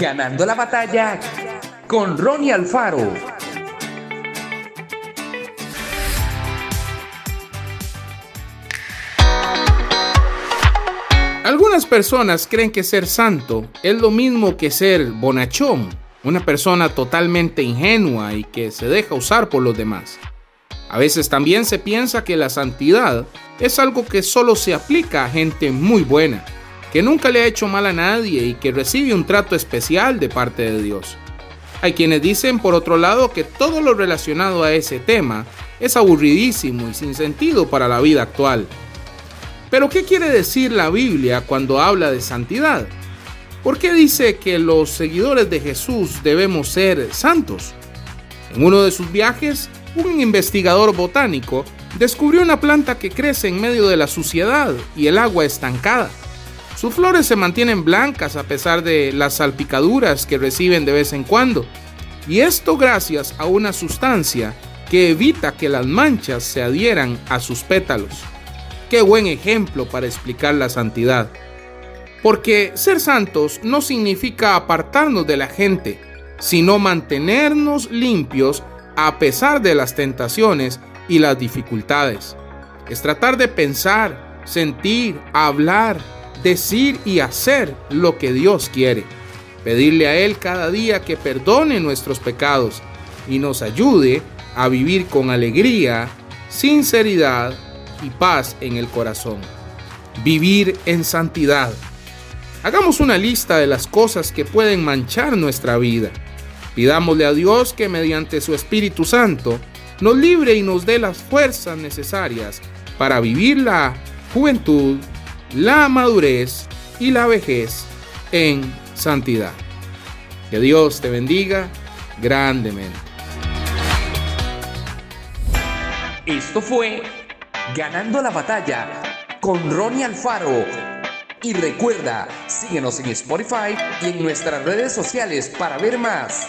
Ganando la batalla con Ronnie Alfaro. Algunas personas creen que ser santo es lo mismo que ser bonachón, una persona totalmente ingenua y que se deja usar por los demás. A veces también se piensa que la santidad es algo que solo se aplica a gente muy buena, que nunca le ha hecho mal a nadie y que recibe un trato especial de parte de Dios. Hay quienes dicen, por otro lado, que todo lo relacionado a ese tema es aburridísimo y sin sentido para la vida actual. Pero ¿qué quiere decir la Biblia cuando habla de santidad? ¿Por qué dice que los seguidores de Jesús debemos ser santos? En uno de sus viajes, un investigador botánico descubrió una planta que crece en medio de la suciedad y el agua estancada. Sus flores se mantienen blancas a pesar de las salpicaduras que reciben de vez en cuando, y esto gracias a una sustancia que evita que las manchas se adhieran a sus pétalos. Qué buen ejemplo para explicar la santidad. Porque ser santos no significa apartarnos de la gente, sino mantenernos limpios a pesar de las tentaciones y las dificultades. Es tratar de pensar, sentir, hablar, decir y hacer lo que Dios quiere. Pedirle a Él cada día que perdone nuestros pecados y nos ayude a vivir con alegría, sinceridad y paz en el corazón. Vivir en santidad. Hagamos una lista de las cosas que pueden manchar nuestra vida. Pidámosle a Dios que mediante su Espíritu Santo nos libre y nos dé las fuerzas necesarias para vivir la juventud la madurez y la vejez en santidad. Que Dios te bendiga grandemente. Esto fue Ganando la batalla con Ronnie Alfaro. Y recuerda, síguenos en Spotify y en nuestras redes sociales para ver más.